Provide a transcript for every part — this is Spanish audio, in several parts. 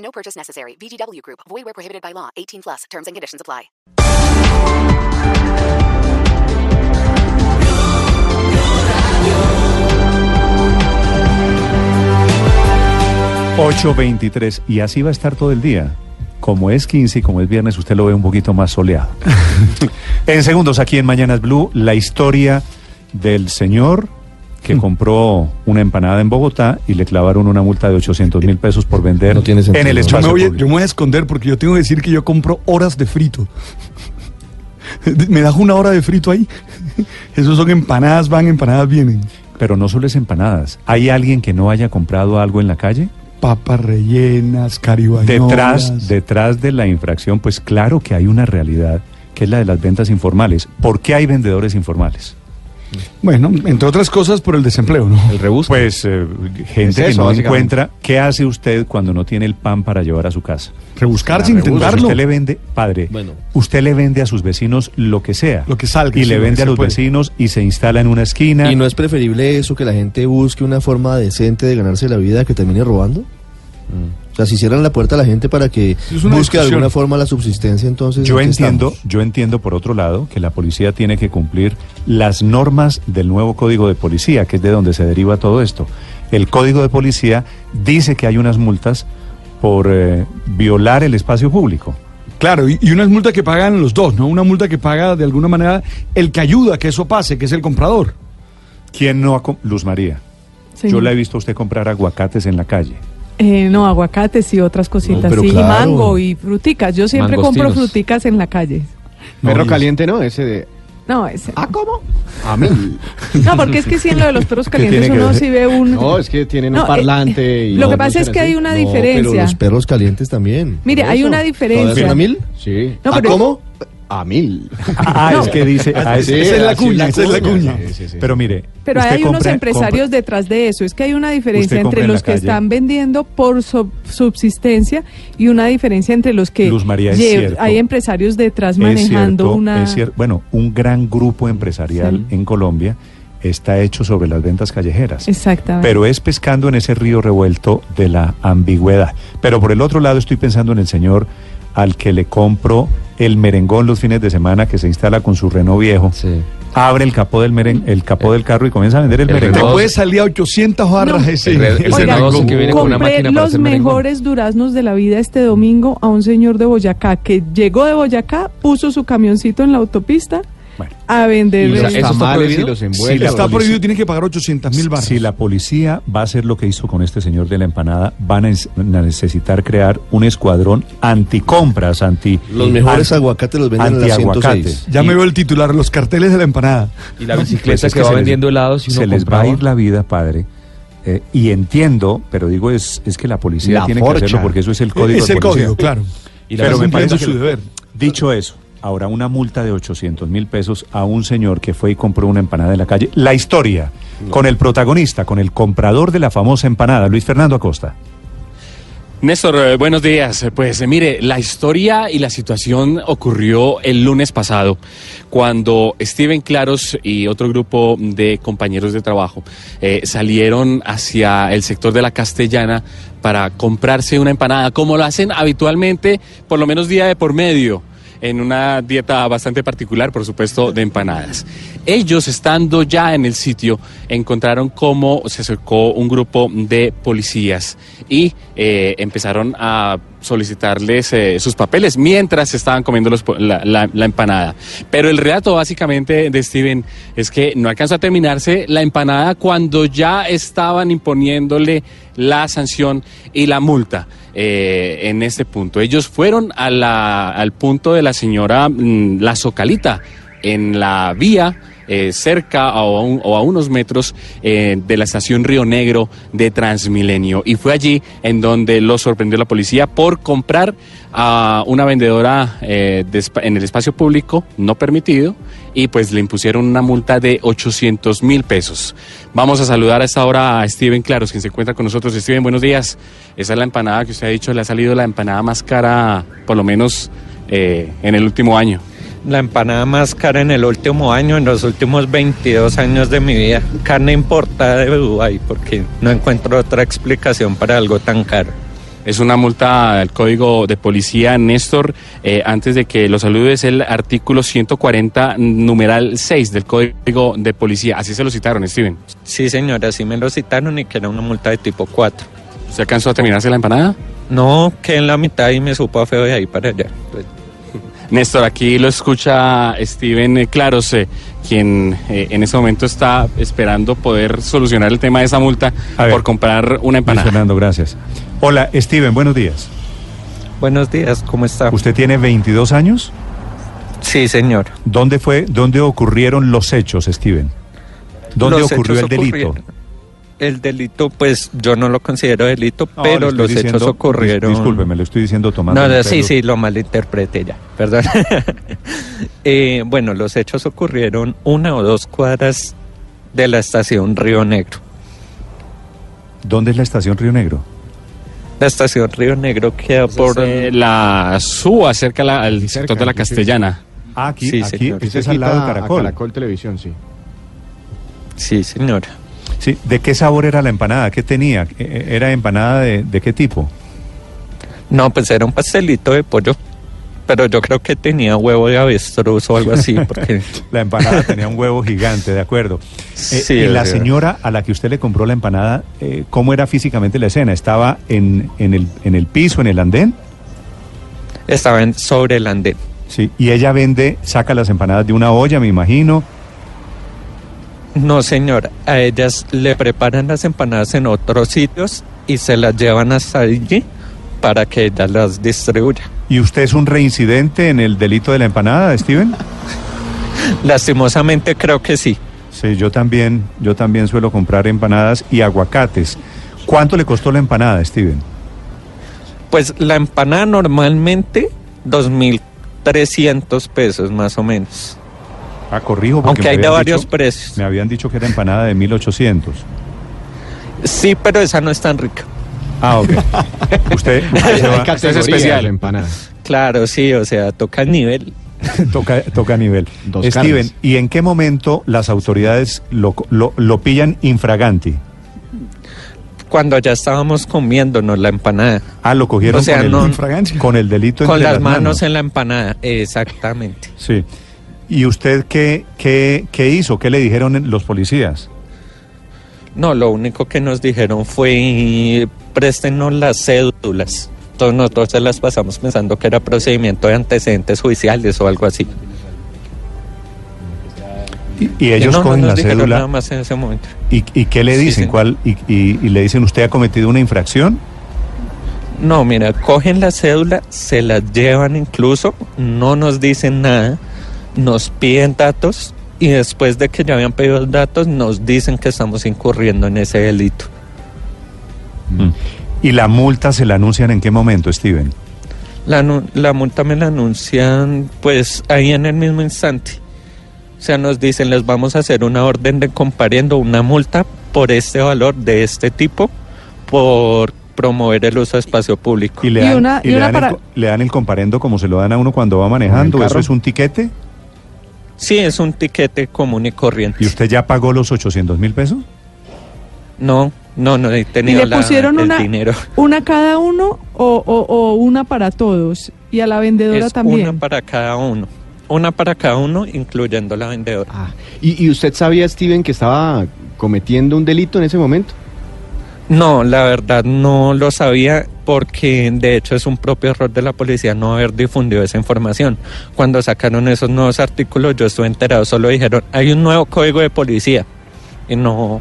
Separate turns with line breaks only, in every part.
No purchase necessary. VGW Group. Void where prohibited by law. 18 plus. Terms and conditions apply.
...8.23... y así va a estar todo el día. Como es 15 y como es viernes, usted lo ve un poquito más soleado. en segundos, aquí en Mañanas Blue, la historia del señor que compró una empanada en Bogotá y le clavaron una multa de 800 mil pesos por vender
No tiene sentido.
en el
Yo
Yo me,
espacio
voy, a-
público.
yo me voy a esconder porque yo tengo que decir que yo compro horas de frito. ¿Me das una hora de frito ahí? Esos son empanadas, van, empanadas vienen.
Pero no solo es empanadas. ¿Hay alguien que no haya comprado algo en la calle?
Papas rellenas, caribañolas.
Detrás, detrás de la infracción, pues claro que hay una realidad que es la de las ventas informales. ¿Por qué hay vendedores informales?
Bueno, entre otras cosas por el desempleo, ¿no?
El rebusco.
Pues eh, gente
Es
que no encuentra. ¿Qué hace usted cuando no tiene el pan para llevar a su casa?
Rebuscarse,
La rebusca.
intentarlo.
Usted le vende, padre,
Bueno.
usted le vende a sus vecinos lo que sea.
Lo que salga,
Y
sí,
le vende a los
puede.
vecinos y se instala en una esquina.
¿Y no es preferible eso que la gente busque una forma decente de ganarse la vida que termine robando? O sea, si cierran la puerta a la gente para que busque de alguna forma la subsistencia, entonces...
Yo
¿en qué
entiendo,
estamos?
yo entiendo por otro lado que la policía tiene que cumplir las normas del nuevo código de policía, que es de donde se deriva todo esto. El código de policía dice que hay unas multas por eh, violar el espacio público.
Claro, y, y una es multa que pagan los dos, ¿no? Una multa que paga de alguna manera el que ayuda a que eso pase, que es el comprador.
¿Quién no ha Luz María? Yo la he visto a usted comprar aguacates en la calle.
Eh, no, aguacates y otras cositas,
pero
sí, y mango y fruticas. Yo siempre compro fruticas en la calle.
Perro
y-
caliente, ¿no? Ese de.
No, ese.
¿Ah, cómo? A mí.
No, porque es que si en lo de los perros calientes
que
uno sí ve un...
No, es que tienen
No,
un
eh,
parlante y.
lo que
no
pasa es que hay una
No,
diferencia.
pero los perros calientes también.
Mire, hay una
¿Todavía
diferencia.
mil?
Sí.
No,
¿A
pero-
cómo?
A mil.
Ah, es que dice. ah, es-
Sí,
esa es la cuña, esa es la cuña.
Sí, sí, sí.
pero mire.
Pero hay unos empresarios
compra-
detrás de eso. Es que hay una diferencia entre
en
los que
calle.
están vendiendo por sub- subsistencia y una diferencia entre los que
Luz María, es
lle-
cierto.
hay empresarios detrás
Es
manejando
cierto,
una...
es bueno, un gran grupo empresarial
Sí.
en Colombia está hecho sobre las ventas callejeras.
Exactamente.
Pero es pescando en ese río revuelto de la ambigüedad. Pero por el otro lado estoy pensando en el señor al que le compro el merengón los fines de semana que se instala con su Renault viejo,
Sí.
abre el capó del meren- el capó del carro y comienza a vender el,
El
merengón.
Te puede salir a 800 barras
No.
ese.
El el
Oiga,
que viene con una
compré
máquina para
los
merengón.
mejores duraznos de la vida este domingo a un señor de Boyacá que llegó de Boyacá, puso su camioncito en la autopista
Bueno.
a vender.
Los
¿eso está prohibido?
los
Sí,
envueltos.
la
Está prohibido, tiene que pagar 800 mil barras.
Si la policía va a hacer lo que hizo con este señor de la empanada, van a necesitar crear un escuadrón anticompras, anti...
Los mejores
anti-
aguacates los venden en la
antiaguacate.
106.
Ya me veo el titular, los carteles de la empanada.
Y la
Pues
bicicleta
es
que, va
se les-
vendiendo helados y uno
Se les va a ir la vida, padre. Eh, y entiendo, pero digo, es, es que la policía
La
tiene
forcha.
que hacerlo porque eso es el código
es
de
el
policía.
código, claro.
Y la
Pero me
cumpliendo
parece
su
que-
deber.
Dicho eso, ahora una multa de 800 mil pesos a un señor que fue y compró una empanada en la calle. La historia, con el protagonista, con el comprador de la famosa empanada, Luis Fernando Acosta.
Néstor, eh, buenos días. Pues eh, mire, la historia y la situación ocurrió el lunes pasado, cuando Steven Claros y otro grupo de compañeros de trabajo eh, salieron hacia el sector de la Castellana para comprarse una empanada, como lo hacen habitualmente, por lo menos día de por medio en una dieta bastante particular, por supuesto, de empanadas. Ellos, estando ya en el sitio, encontraron cómo se acercó un grupo de policías y eh, empezaron a solicitarles eh, sus papeles mientras estaban comiendo la, empanada. Pero el relato básicamente de Steven es que no alcanzó a terminarse la empanada cuando ya estaban imponiéndole la sanción y la multa eh, en este punto. Ellos fueron al punto de la señora mm, La Socalita en la vía eh, cerca o a, un- o a unos metros eh, de la estación Río Negro de Transmilenio. Y fue allí en donde lo sorprendió la policía por comprar a una vendedora eh, en el espacio público no permitido y pues le impusieron una multa de 800 mil pesos. Vamos a saludar a esta hora a Steven Claros, quien se encuentra con nosotros. Steven, buenos días. Esa es la empanada que usted ha dicho, le ha salido la empanada más cara, por lo menos en el último año.
La empanada más cara en el último año, en los últimos 22 años de mi vida. Carne importada de Dubái, porque no encuentro otra explicación para algo tan caro.
Es una multa del código de policía, Néstor. Eh, antes de que lo salude, es el artículo 140, numeral 6 del código de policía. Así se lo citaron, Steven.
Sí, señora, así me lo citaron y que era una multa de tipo 4.
¿Se alcanzó a terminarse la empanada?
No, que en la mitad y me supo a feo de ahí para allá.
Néstor, aquí lo escucha Steven Claros, eh, quien eh, en este momento está esperando poder solucionar el tema de esa multa
ver.
por comprar una
Luis
empanada.
Fernando, gracias. Hola, Steven, buenos días.
Buenos días, ¿cómo está?
¿Usted tiene 22 años?
Sí, señor.
¿Dónde fue, dónde ocurrieron los hechos, Steven? ¿Dónde
Los
ocurrió el delito?
ocurrieron- El delito, pues yo no lo considero delito,
No, le
pero los
diciendo-
hechos ocurrieron.
dis- Discúlpeme, lo estoy diciendo tomando.
No, sí, sí, lo malinterpreté ya, perdón. Eh, bueno, los hechos ocurrieron una o dos cuadras de la estación Río Negro.
¿Dónde es la estación Río Negro?
La estación Río Negro queda por...
Eh, la SUA, cerca la- al sector de la Castellana.
Ah, aquí,
Sí,
aquí,
señor.
este es al lado de Caracol.
Caracol Televisión, sí.
Sí, señora.
Sí, ¿de qué sabor era la empanada? ¿Qué tenía? Eh, ¿Era empanada de, de qué tipo?
No, pues era un pastelito de pollo, pero yo creo que tenía huevo de avestruz o algo así, porque...
La empanada tenía un huevo gigante, de acuerdo. Eh,
Sí,
y la señora a la que usted le compró la empanada, eh, ¿cómo era físicamente la escena? ¿Estaba en, en, el, en el piso, en el andén?
Estaba en- sobre el andén.
Sí. Y ella vende, saca las empanadas de una olla, me imagino.
No, señor, a ellas le preparan las empanadas en otros sitios y se las llevan hasta allí para que ella las distribuya.
¿Y usted es un reincidente en el delito de la empanada, Steven?
Lastimosamente creo que sí.
Sí, yo también, yo también suelo comprar empanadas y aguacates. ¿Cuánto le costó la empanada, Steven?
Pues la empanada normalmente 2.300 pesos más o menos.
Ah, corrijo, porque
Aunque hay de varios
dicho-
precios.
Me habían dicho que era empanada de 1800.
Sí, pero esa no es tan rica.
Ah, ok. Usted, usted se va-
categorías
especial.
de empanadas.
Claro, sí, o sea, toca el nivel.
toca, toca nivel.
Dos
Steven,
carnes.
¿y en qué momento las autoridades lo, lo, lo pillan infraganti?
Cuando ya estábamos comiéndonos la empanada.
Ah, lo cogieron
O sea,
con, el,
no-
con el delito
Con
entre
las manos en la empanada, exactamente.
Sí. ¿Y usted qué, qué, qué hizo? ¿Qué le dijeron los policías?
No, lo único que nos dijeron fue préstenos las cédulas. Entonces nosotros se las pasamos pensando que era procedimiento de antecedentes judiciales o algo así.
Y, y ellos
no, no
cogen
nos
la cédula.
nada más en ese momento.
¿Y, y qué le dicen?
sí.
¿Cuál, y, le dicen, ¿usted ha cometido una infracción?
No, mira, cogen la cédula, se las llevan incluso, no nos dicen nada, nos piden datos y después de que ya habían pedido los datos nos dicen que estamos incurriendo en ese delito.
¿Y la multa se la anuncian en qué momento, Steven?
La, la multa me la anuncian pues ahí en el mismo instante. O sea, nos dicen, les vamos a hacer una orden de comparendo, una multa por este valor de este tipo, por promover el uso de espacio público.
¿Y le
Y
dan,
una-
y
y
le
una
dan el
para-
co- le dan el comparendo como se lo dan a uno cuando va manejando?
¿Con el
¿Eso es un tiquete?
Sí, es un tiquete común y corriente.
¿Y usted ya pagó los 800 mil pesos?
No, no, no he
¿Y
tenido
le
la-
pusieron
el
una,
dinero.
una cada uno o, o- o una para todos? Y a la vendedora
Es
también.
una para cada uno. Una para cada uno, incluyendo la vendedora.
Ah, ¿y, y usted sabía, Steven, que estaba cometiendo un delito en ese momento?
No, la verdad no lo sabía porque de hecho es un propio error de la policía no haber difundido esa información. Cuando sacaron esos nuevos artículos yo estuve enterado, solo dijeron, hay un nuevo código de policía y no,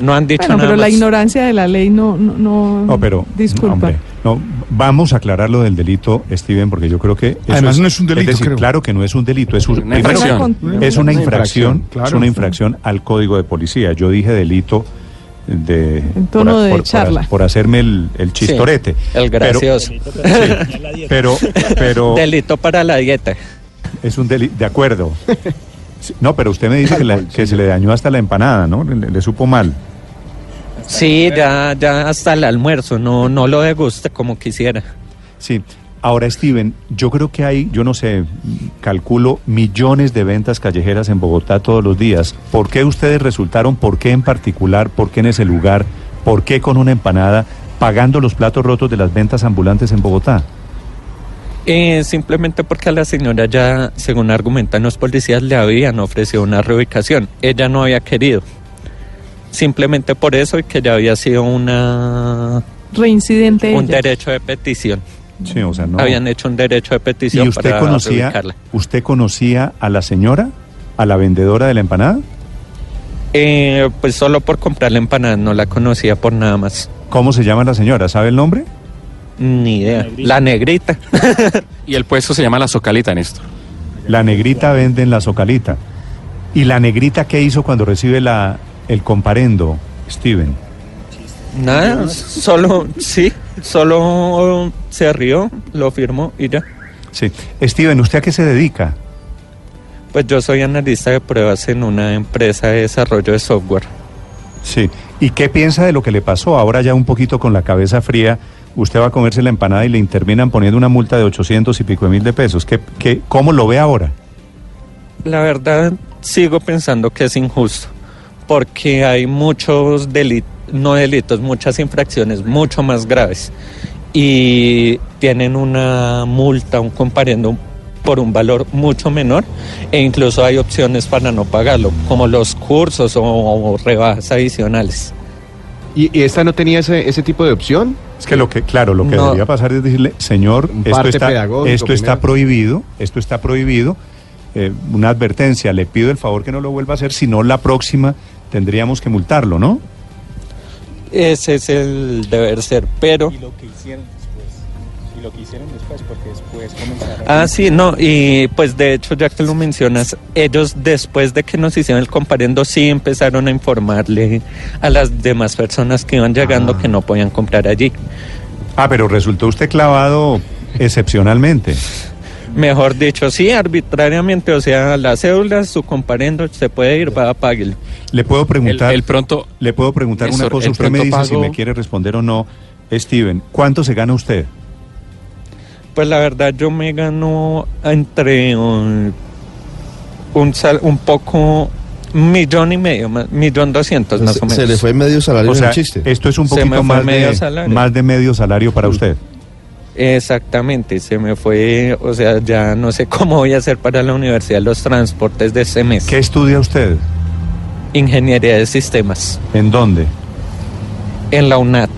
No han dicho
Bueno,
nada
pero la ignorancia de la ley no, no, no,
No, pero.
disculpa.
hombre, no, vamos a aclarar lo del delito, Steven, porque yo creo que. eso
Además, no es un delito,
decir,
creo.
claro que no es un delito, es un-
Una
primero,
infracción.
Es una
Una
infracción,
claro.
es una infracción al código de policía. Yo dije delito de.
En tono
por,
de
por- por-
charla.
por hacerme el, el chistorete.
el
Pero-
gracioso.
Pero, pero,
Delito para la dieta.
es un delito. De acuerdo. No, pero usted me dice que, la- que se le dañó hasta la empanada, ¿no? Le, le supo mal.
Sí, ya, ya hasta el almuerzo, no, no lo deguste como quisiera.
Sí. Ahora, Steven, yo creo que hay, yo no sé, calculo millones de ventas callejeras en Bogotá todos los días. ¿Por qué ustedes resultaron, por qué en particular, por qué en ese lugar, por qué con una empanada, pagando los platos rotos de las ventas ambulantes en Bogotá?
Eh, simplemente porque a la señora ya, según argumentan los policías, le habían ofrecido una reubicación. Ella no había querido. Simplemente por eso y que ya había sido una
Reincidente.
un
ella.
derecho de petición.
Sí, o sea, no.
Habían hecho un derecho de
¿Y
petición
usted
para
conocía,
reubicarla.
usted conocía a la señora, a la vendedora de la empanada?
Eh, pues solo por comprar la empanada, no la conocía por nada más.
¿Cómo se llama la señora? ¿Sabe el nombre?
Ni idea. La negrita.
Y el puesto se llama La Socalita, Néstor.
La negrita vende en la socalita. ¿Y la negrita qué hizo cuando recibe la, el comparendo, Steven?
Nada, solo, sí, solo se rió, lo firmó y ya.
Sí. Steven, ¿usted a qué se dedica?
Pues yo soy analista de pruebas en una empresa de desarrollo de software.
Sí. ¿Y qué piensa de lo que le pasó? Ahora ya un poquito con la cabeza fría, usted va a comerse la empanada y le terminan poniendo una multa de 800 y pico de mil de pesos. ¿Qué, qué, ¿Cómo lo ve ahora?
La verdad, sigo pensando que es injusto, porque hay muchos delitos, no delitos, muchas infracciones mucho más graves y tienen una multa, un comparendo por un valor mucho menor e incluso hay opciones para no pagarlo, como los cursos o, o rebajas adicionales.
¿Y, y esta no tenía ese, ese tipo de opción?
Es que lo que, claro, lo que
No.
debería pasar es decirle, señor, esto está, esto prohibido, esto está prohibido. Eh, una advertencia, le pido el favor que no lo vuelva a hacer, si no la próxima tendríamos que multarlo, ¿no?
Ese es el deber ser, pero...
lo que hicieron después. Y lo que hicieron después, porque después comenzaron.
Ah, sí, no, y pues de hecho, ya que lo mencionas, ellos después de que nos hicieron el comparendo, sí empezaron a informarle a las demás personas que iban llegando que no podían comprar allí.
Ah, pero resultó usted clavado excepcionalmente.
Mejor dicho, sí, arbitrariamente, o sea, las cédulas, su comparendo, se puede ir, va a pagarlo.
Le puedo preguntar,
El, el pronto,
le puedo preguntar una cosa, usted me dice si me quiere responder o no. Steven, ¿cuánto se gana usted?
Pues la verdad, yo me gano entre un, un, sal- un poco, un millón y medio, más, millón doscientos más
se,
o menos.
se le fue medio salario
O sea,
el chiste.
esto es un poquito más
medio
de, más de medio salario para usted.
Exactamente, se me fue, o sea, ya no sé cómo voy a hacer para la universidad los transportes de ese mes.
¿Qué estudia usted?
Ingeniería de sistemas
¿En dónde?
en la UNAT.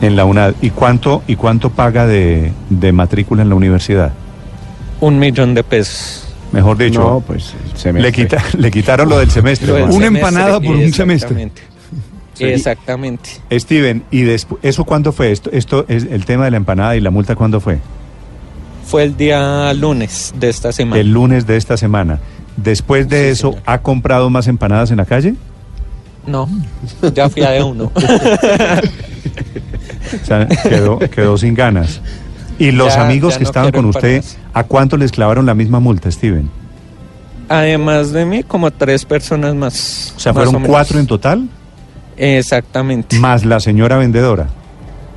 En la UNAD. ¿Y cuánto, y cuánto paga de, de matrícula en la universidad?
Un millón de pesos.
Mejor dicho,
No, pues el semestre.
le, quita- le quitaron lo del semestre.
Lo del
Juan.
Una
semestre,
empanada por un semestre.
Exactamente. Exactamente.
Steven, ¿y eso cuándo fue? Esto, esto es el tema de la empanada y la multa cuándo fue?
Fue el día lunes de esta semana.
El lunes de esta semana. Después de
Sí,
eso,
señor.
¿ha comprado más empanadas en la calle?
No, ya fui a de uno.
O sea, quedó, quedó sin ganas. ¿Y los
Ya-
amigos
ya
que
no
estaban con usted, a cuánto les clavaron la misma multa, Steven?
Además de mí, como tres personas más.
O sea,
más
fueron
menos.
cuatro en total,
Exactamente.
más la señora vendedora.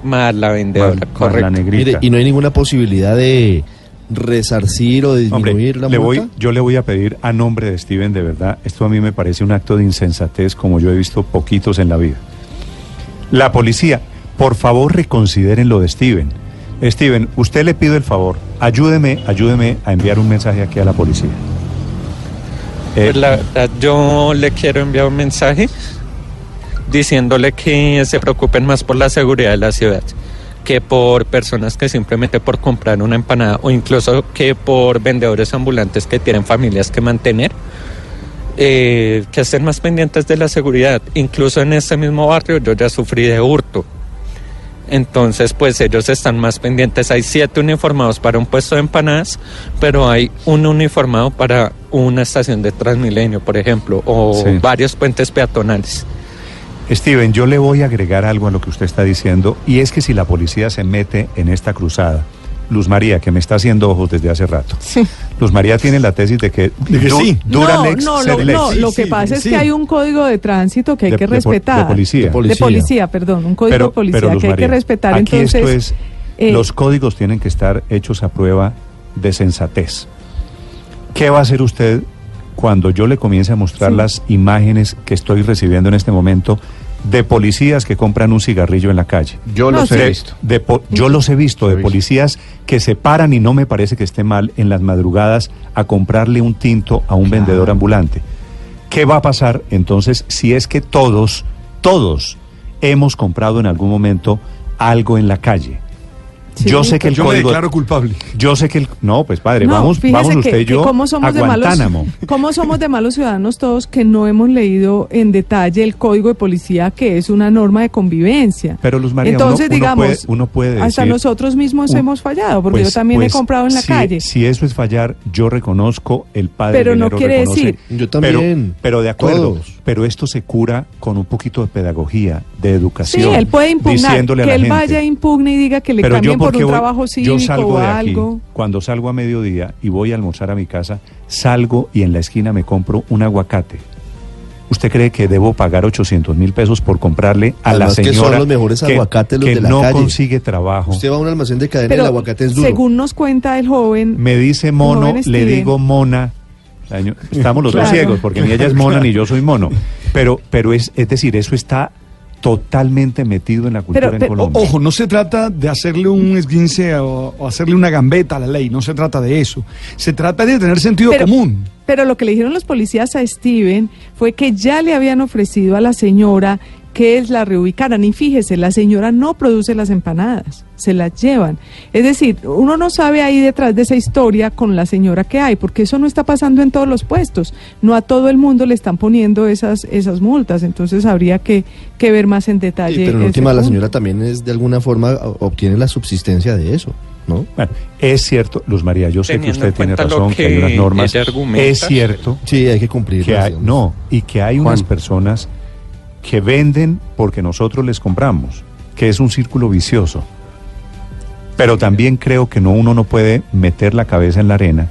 Más la
Más,
vendedora,
más
correcto.
la negrita.
Mire, y no hay ninguna posibilidad de resarcir o
Hombre,
disminuir la
le
multa.
voy, yo le voy a pedir a nombre de Steven, de verdad, esto a mí me parece un acto de insensatez como yo he visto poquitos en la vida. La policía, por favor reconsideren lo de Steven. Steven, usted le pido el favor, ayúdeme, ayúdeme a enviar un mensaje aquí a la policía. Eh,
Pues la verdad, yo le quiero enviar un mensaje diciéndole que se preocupen más por la seguridad de la ciudad que por personas que simplemente por comprar una empanada o incluso que por vendedores ambulantes que tienen familias que mantener eh, que estén más pendientes de la seguridad. Incluso en este mismo barrio yo ya sufrí de hurto. Entonces, pues ellos están más pendientes. Hay siete uniformados para un puesto de empanadas, pero hay un uniformado para una estación de Transmilenio, por ejemplo, o
Sí.
varios puentes peatonales.
Steven, yo le voy a agregar algo a lo que usted está diciendo, y es que si la policía se mete en esta cruzada, Luz María, que me está haciendo ojos desde hace rato,
Sí.
Luz María tiene la tesis de que,
De que
du-
sí.
dura
no,
lex,
no, lo,
lex.
no, lo que
sí,
pasa es
sí.
que hay un código de tránsito que hay
De-
que
de po- de
respetar.
policía.
De
Policía.
policía, perdón, un código
pero,
de policía
pero, Luz
que hay que respetar.
Aquí
Entonces,
esto es,
eh,
los códigos tienen que estar hechos a prueba de sensatez. ¿Qué va a hacer usted cuando yo le comience a mostrar
Sí.
las imágenes que estoy recibiendo en este momento de policías que compran un cigarrillo en la calle?
Yo los
sí.
he visto.
de yo los he visto, de policías que se paran y no me parece que esté mal en las madrugadas a comprarle un tinto a un vendedor ambulante. ¿Qué va a pasar entonces si es que todos, todos hemos comprado en algún momento algo en la calle?
Sí,
yo sé que el
Yo me
código...
declaro culpable.
Yo sé que el... No, pues padre,
no,
vamos, vamos
que-
usted y
que
yo
cómo somos
a
de malos,
Guantánamo.
cómo somos de malos ciudadanos todos que no hemos leído en detalle el código de policía que es una norma de convivencia.
Pero Luz María,
Entonces,
uno, uno
digamos,
puede, uno puede
hasta
decir-
nosotros mismos
un-
hemos fallado, porque
Pues-
yo también
pues,
he comprado en la
si-
calle.
Si eso es fallar, yo reconozco, el padre
Pero no quiere
reconoce,
decir-
Yo
pero-
también.
Pero, de acuerdo,
Todos.
Pero esto se cura con un poquito de pedagogía, de
Sí,
educación.
él puede impugnar,
diciéndole a
que
la
él
gente.
vaya, impugne y diga que le
pero yo
cambien por un
voy-
trabajo cívico
yo salgo
o
de aquí,
algo.
cuando salgo a mediodía y voy a almorzar a mi casa, salgo y en la esquina me compro un aguacate. ¿Usted cree que debo pagar 800 mil pesos por comprarle a
Además
la
que
señora
son los mejores
que-
aguacates los
que
de la
no
calle.
consigue trabajo?
Usted va a un almacén de cadena y el aguacate es duro.
según nos cuenta el joven,
Me dice mono, le digo mona. Estamos los dos ciegos, porque ni ella es mona ni yo soy mono. Pero, pero es, es decir, eso está totalmente metido en la cultura
Pero-
en Colombia.
Ojo, no se trata de hacerle un esguince o, o hacerle una gambeta a la ley, no se trata de eso. Se trata de tener sentido
Pero-
común.
Pero lo que le dijeron los policías a Steven fue que ya le habían ofrecido a la señora que es la reubicaran. Y fíjese, la señora no produce las empanadas, se las llevan. Es decir, uno no sabe ahí detrás de esa historia con la señora que hay, porque eso no está pasando en todos los puestos. No a todo el mundo le están poniendo esas, esas multas. Entonces habría que, que ver más en detalle.
Sí, pero en última la señora también es de alguna forma obtiene la subsistencia de eso, ¿no?
Bueno, es cierto, Luz María, yo sé que usted
en
tiene razón, que, hay unas normas. Es cierto
Sí, hay que cumplir.
que hay, no, y que hay unas personas que venden porque nosotros les compramos, que es un círculo vicioso. Pero también creo que no uno no puede meter la cabeza en la arena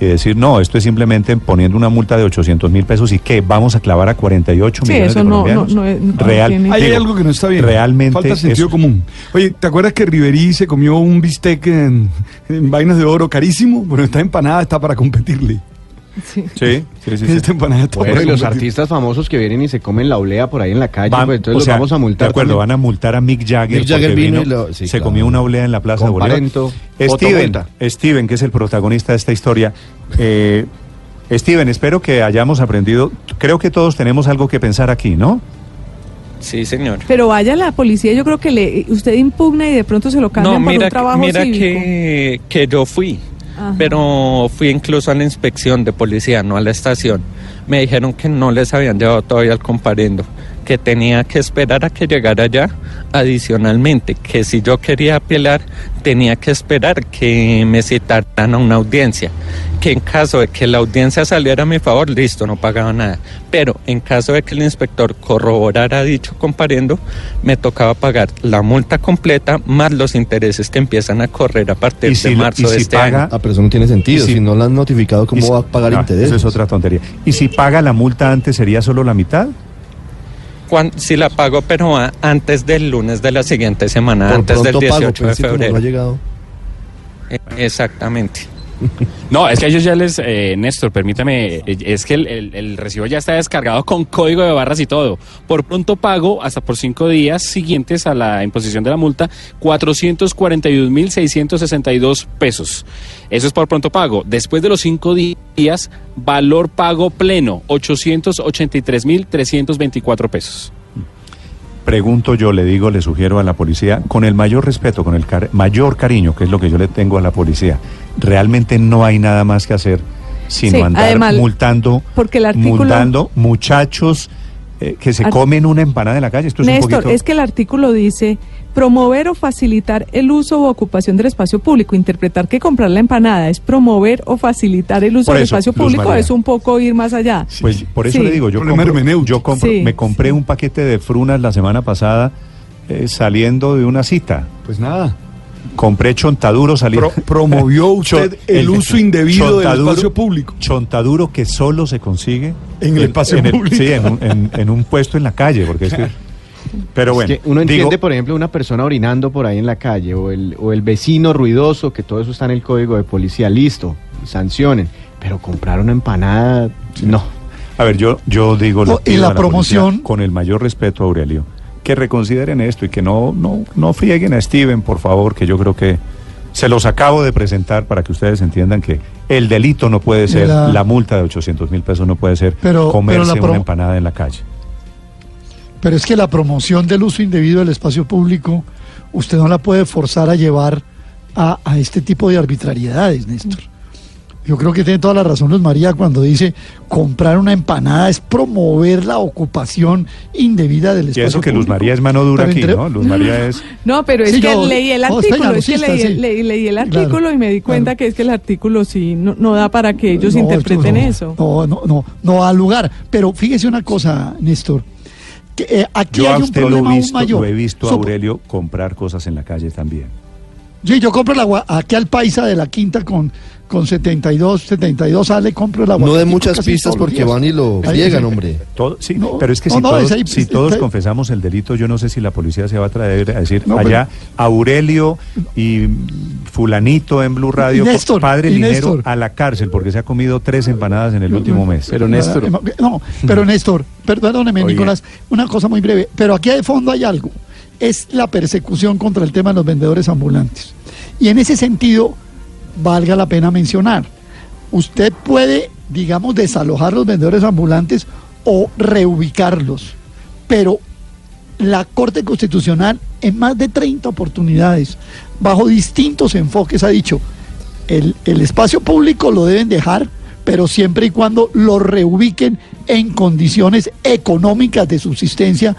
y decir, no, esto es simplemente poniendo una multa de 800 mil pesos y que vamos a clavar a 48
Sí,
millones
eso
de
no- no-
colombianos.
no es- no
Real,
tiene-
Ahí hay
digo,
algo que no está bien.
Realmente
Falta sentido
eso-
común. Oye, ¿te acuerdas que Riverí se comió un bistec en, en vainas de oro carísimo? Bueno, esta empanada está para competirle.
Sí.
Sí, sí, sí, sí.
Bueno,
para
y los artistas famosos que vienen y se comen la olea por ahí en la calle,
Van-
pues entonces
o
los
sea,
vamos a multar.
De acuerdo,
también.
van a multar a Mick Jagger.
Mick Jagger vino y lo- sí,
se
claro.
comió una oblea en la Plaza de Bolívar. Steven. Steven, que es el protagonista de esta historia. Eh, Steven, espero que hayamos aprendido. Creo que todos tenemos algo que pensar aquí, ¿no?
Sí, señor.
Pero vaya la policía, yo creo que le, usted impugna y de pronto se lo cambian
No,
por
mira,
un trabajo
mira
cívico.
que, que yo fui, Pero fui incluso a la inspección de policía, no a la estación. Me dijeron que no les habían llevado todavía al comparendo, que tenía que esperar a que llegara allá. Adicionalmente, que si yo quería apelar, tenía que esperar que me citaran a una audiencia. Que en caso de que la audiencia saliera a mi favor, listo, no pagaba nada. Pero en caso de que el inspector corroborara dicho comparendo, me tocaba pagar la multa completa más los intereses que empiezan a correr a partir
si-
de marzo
y
de
si
este
paga-
año.
Ah, pero eso no tiene sentido.
Si-
si, no la han notificado, ¿cómo
si-
va a pagar
No,
interés?
Eso es otra tontería. ¿Y si paga la multa antes, sería solo la mitad?
Cuan- si la pago, pero antes del lunes de la siguiente semana,
Por
antes del
pronto
18
pago,
de febrero.
no ha llegado.
Eh, Exactamente.
No, es que a ellos ya les, eh, Néstor, permítame, eh, es que el, recibo ya está descargado con código de barras y todo. Por pronto pago, hasta por cinco días siguientes a la imposición de la multa, 441.662 pesos. Eso es por pronto pago. Después de los cinco días, valor pago pleno, 883.324 pesos.
Pregunto yo, le digo, le sugiero a la policía, con el mayor respeto, con el mayor cariño, que es lo que yo le tengo a la policía, realmente no hay nada más que hacer sino
Sí,
andar
además,
multando,
porque el artículo-
multando muchachos eh, que se
Ar-
comen una empanada en la calle. Esto es un
Néstor,
poquito...
es que el artículo dice promover o facilitar el uso o ocupación del espacio público. Interpretar que comprar la empanada es promover o facilitar el uso del espacio público
María.
es un poco ir más allá.
Pues por eso
Sí.
le digo, yo, compro- yo compro-
Sí,
me compré un paquete de frunas la semana pasada eh, saliendo de una cita.
Pues nada.
Compré chontaduro saliendo.
Pro- promovió usted el uso indebido del espacio público.
Chontaduro que solo se consigue
En el espacio público.
sí, en un, en- en un puesto en la calle, porque es que- Pero bueno,
Es que uno
digo,
entiende, por ejemplo, una persona orinando por ahí en la calle o el, o el vecino ruidoso, que todo eso está en el código de policía, listo, sancionen. Pero comprar una empanada, no.
a ver, yo, yo digo
No, y la
a policía,
promoción-
con el mayor respeto, Aurelio, que reconsideren esto y que no, no, no frieguen a Steven, por favor, que yo creo que se los acabo de presentar para que ustedes entiendan que el delito no puede ser,
La-
la, multa de 800 mil pesos no puede ser
Pero-
comerse
pero
una empanada en la calle.
Pero es que la promoción del uso indebido del espacio público, usted no la puede forzar a llevar a, a este tipo de arbitrariedades, Néstor. Yo creo que tiene toda la razón Luz María cuando dice comprar una empanada es promover la ocupación indebida del
Y
espacio
eso que Luz. María es mano dura
Pero
aquí,
entre-
¿no? Luz María es...
No, pero es
Sí,
que
yo-
leí el
no,
artículo, es que leí,
sí.
leí- leí el
Claro,
artículo y me di cuenta que es que el artículo sí no, no da para que ellos
No,
interpreten
esto
eso.
no, No, no, no, da lugar. Pero fíjese una cosa, Néstor. Que, eh, aquí
Yo
hay
a
un
lo
problema
he
aún
visto,
mayor.
lo he visto a Aurelio comprar cosas en la calle también.
Sí, yo compro la agua aquí al paisa de la quinta con, con 72, 72 sale, compro el agua.
No de muchas pistas porque van y lo friegan, hombre.
Todo, sí,
No,
pero es que
no,
si,
no,
todos,
ahí-
si todos
es-
confesamos el delito, yo no sé si la policía se va a traer a decir
No,
allá Aurelio y fulanito en Blue Radio,
Y Néstor,
padre
y
Linero,
Néstor.
a la cárcel porque se ha comido tres empanadas en el último mes.
Pero Néstor,
No, pero Néstor, perdóneme. Nicolás, una cosa muy breve. Pero aquí de fondo hay algo. Es la persecución contra el tema de los vendedores ambulantes. Y en ese sentido, valga la pena mencionar, usted puede, digamos, desalojar los vendedores ambulantes o reubicarlos. Pero la Corte Constitucional en más de 30 oportunidades, bajo distintos enfoques, ha dicho, el, el espacio público lo deben dejar, pero siempre y cuando lo reubiquen en condiciones económicas de subsistencia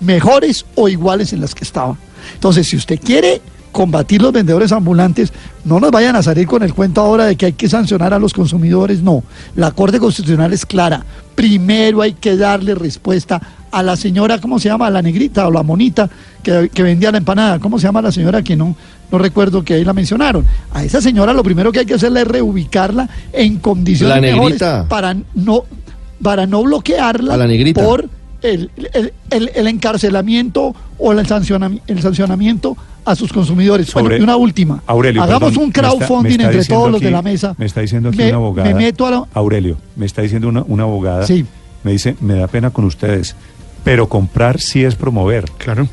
mejores o iguales en las que estaban. Entonces, si usted quiere combatir los vendedores ambulantes, no nos vayan a salir con el cuento ahora de que hay que sancionar a los consumidores, no. La Corte Constitucional es clara. Primero hay que darle respuesta a la señora, ¿cómo se llama? A la negrita o la monita que, que vendía la empanada. ¿Cómo se llama la señora que no, no recuerdo que ahí la mencionaron? A esa señora lo primero que hay que hacerle es reubicarla en condiciones
La
mejores para no, para no bloquearla
A la negrita.
por el, el- el- el encarcelamiento o el, sancionami- el sancionamiento a sus consumidores. bueno, y una última.
Aurelio,
Hagamos
perdón,
un
me está- me
crowdfunding
está
entre todos los de la mesa.
Me está diciendo aquí
Me-
una abogada.
Me meto a la-
Aurelio, me está diciendo una, una abogada.
Sí.
Me dice, me da pena con ustedes, pero comprar sí es promover.
Claro.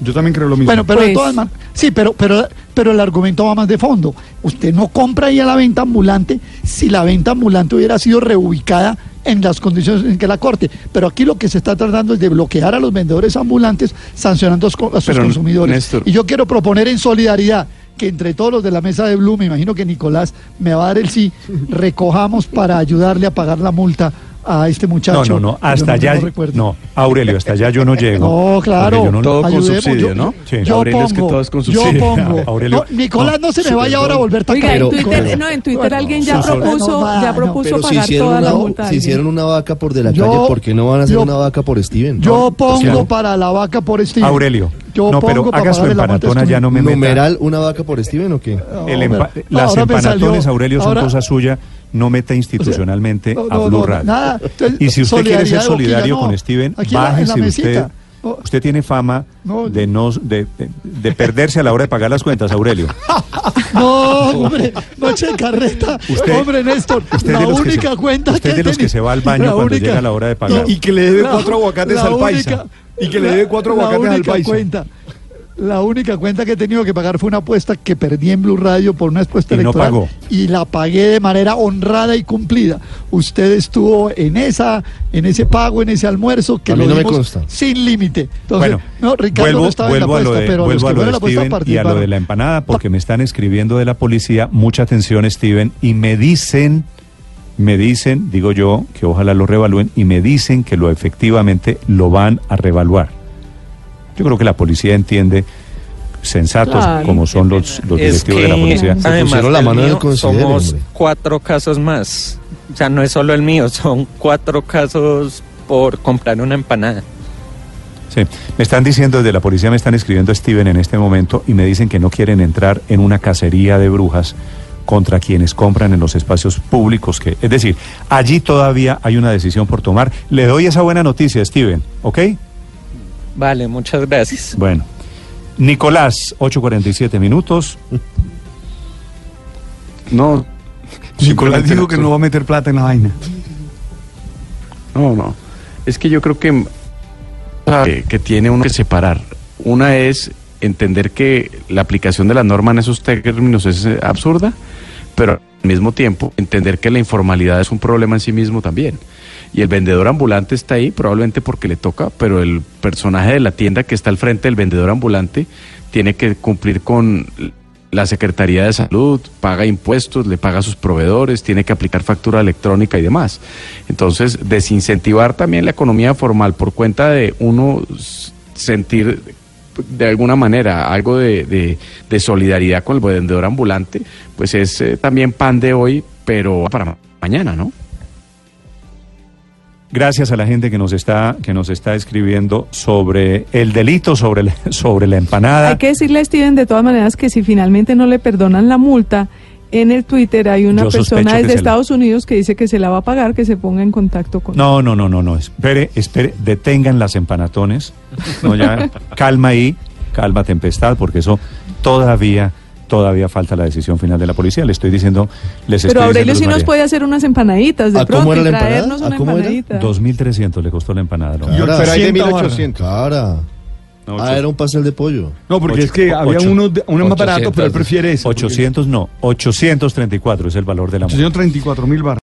Yo también creo lo mismo.
Bueno, pero de
Pues-
todas maneras, sí, pero, pero, pero el argumento va más de fondo. Usted no compra ahí a la venta ambulante si la venta ambulante hubiera sido reubicada en las condiciones en que la corte. Pero aquí lo que se está tratando es de bloquear a los vendedores ambulantes sancionando a sus-
Pero,
consumidores.
Néstor.
Y yo quiero proponer en solidaridad que entre todos los de la mesa de Blue, me imagino que Nicolás me va a dar el sí, recojamos para ayudarle a pagar la multa a este
No,
muchacho.
no, no,
Yo
hasta allá.
recuerdo.
No, Aurelio, hasta allá yo no llego.
No, claro.
yo no-
Todo con subsidio,
yo-
¿no?
Sí.
Yo
Aurelio, es que
pongo,
todo es con
yo
subsidio.
pongo.
Aurelio,
No, Nicolás, no, se me
no,
vaya ahora a volver tan
Oiga, en Twitter, no, en Twitter alguien ya propuso,
No, no,
ya
no.
propuso
si
pagar
hicieron,
toda la
una,
multa. a
si hicieron una vaca por de la
Yo-
calle, ¿por qué no van a hacer
yo-
una vaca por Steven?
Yo pongo
no.
para la vaca por Steven.
Aurelio,
Yo
no, pero haga su empanatona, ya no me meta.
¿Numeral una vaca por Steven o qué?
No,
El
pero-
empa-
no,
las
salió-
Aurelio, son
ahora-
cosa suya. No meta institucionalmente
no,
a Blue
no,
Radio.
nada. Entonces,
y si usted quiere ser
boquilla,
solidario
no.
con Steven,
Aquí la-
bájese usted. Usted tiene fama
No.
de no de, de- de perderse a la hora de pagar las cuentas, Aurelio.
No, hombre, noche de carreta.
Usted-
hombre, Néstor,
usted
la
que
única
se-
cuenta
usted
que
de los que se va al baño cuando llega la hora de pagar.
Y que le debe cuatro aguacates
la
al paisa. Y que le debe cuatro aguacates al.
Cuenta, la única cuenta que he tenido que pagar fue una apuesta que perdí en Blue Radio por una apuesta
Y no
electoral.
pagó.
Y la pagué de manera honrada y cumplida. Usted estuvo en esa, en ese pago, en ese almuerzo que
A mí
lo
no me consta.
sin límite. Entonces,
Bueno,
no, Ricardo
vuelvo,
no estaba en la
vuelvo a lo
apuesta,
de,
pero
vuelvo
los
a
que
lo
fueron
de
la apuesta
y a lo de la empanada, porque me están escribiendo de la policía. Mucha atención, Steven, y me dicen me dicen, digo yo, que ojalá lo revalúen y me dicen que lo efectivamente lo van a revaluar. Yo creo que la policía entiende sensatos
Claro.
como son los, los
Es
directivos de la policía.
además
la mano
mío, somos
hombre.
cuatro casos más. O sea, no es solo el mío, son cuatro casos por comprar una empanada.
Sí, me están diciendo desde la policía, me están escribiendo Steven en este momento y me dicen que no quieren entrar en una cacería de brujas contra quienes compran en los espacios públicos. Que, es decir, allí todavía hay una decisión por tomar. Le doy esa buena noticia, Steven, ¿ok?
Vale, muchas gracias.
Bueno. Nicolás, 8.47 minutos.
No. Nicolás dijo que no va a meter plata en la vaina.
No, no. Es que yo creo que, que, que tiene uno que separar. Una es entender que la aplicación de la norma en esos términos es eh, absurda, pero al mismo tiempo entender que la informalidad es un problema en sí mismo también. Y el vendedor ambulante está ahí probablemente porque le toca, pero el personaje de la tienda que está al frente del vendedor ambulante tiene que cumplir con la Secretaría de Salud, paga impuestos, le paga a sus proveedores, tiene que aplicar factura electrónica y demás. Entonces, desincentivar también la economía formal por cuenta de uno sentir de alguna manera algo de, de- de solidaridad con el vendedor ambulante, pues es eh, también pan de hoy, pero para ma- mañana, ¿no?
Gracias a la gente que nos está, que nos está escribiendo sobre el delito, sobre, la- sobre la empanada.
Hay que decirle a Steven de todas maneras que si finalmente no le perdonan la multa, en el Twitter hay una
Yo
persona desde
la-
Estados Unidos que dice que se la va a pagar, que se ponga en contacto con
No, no, no, no, no. Espere, espere, detengan las empanatones. No, ya, calma ahí, calma tempestad, porque eso todavía, todavía falta la decisión final de la policía. Le estoy diciendo, les
Pero
estoy
Aurelio
diciendo,
sí
Luz
nos puede hacer unas empanaditas de
¿A cómo
pronto
era
y
la empanada?
traernos
¿A
una
cómo era?
empanadita.
2.300 le costó la empanada. ¿no?
Cara,
Pero hay de
800
1800.
cara.
No,
Ah, era un pastel de pollo.
No, porque
Ocho-
es que había
ocho-
uno, de- uno más barato, pero él
800.
prefiere ese.
800 no, 834 es el valor de la multa.
834 mil bar.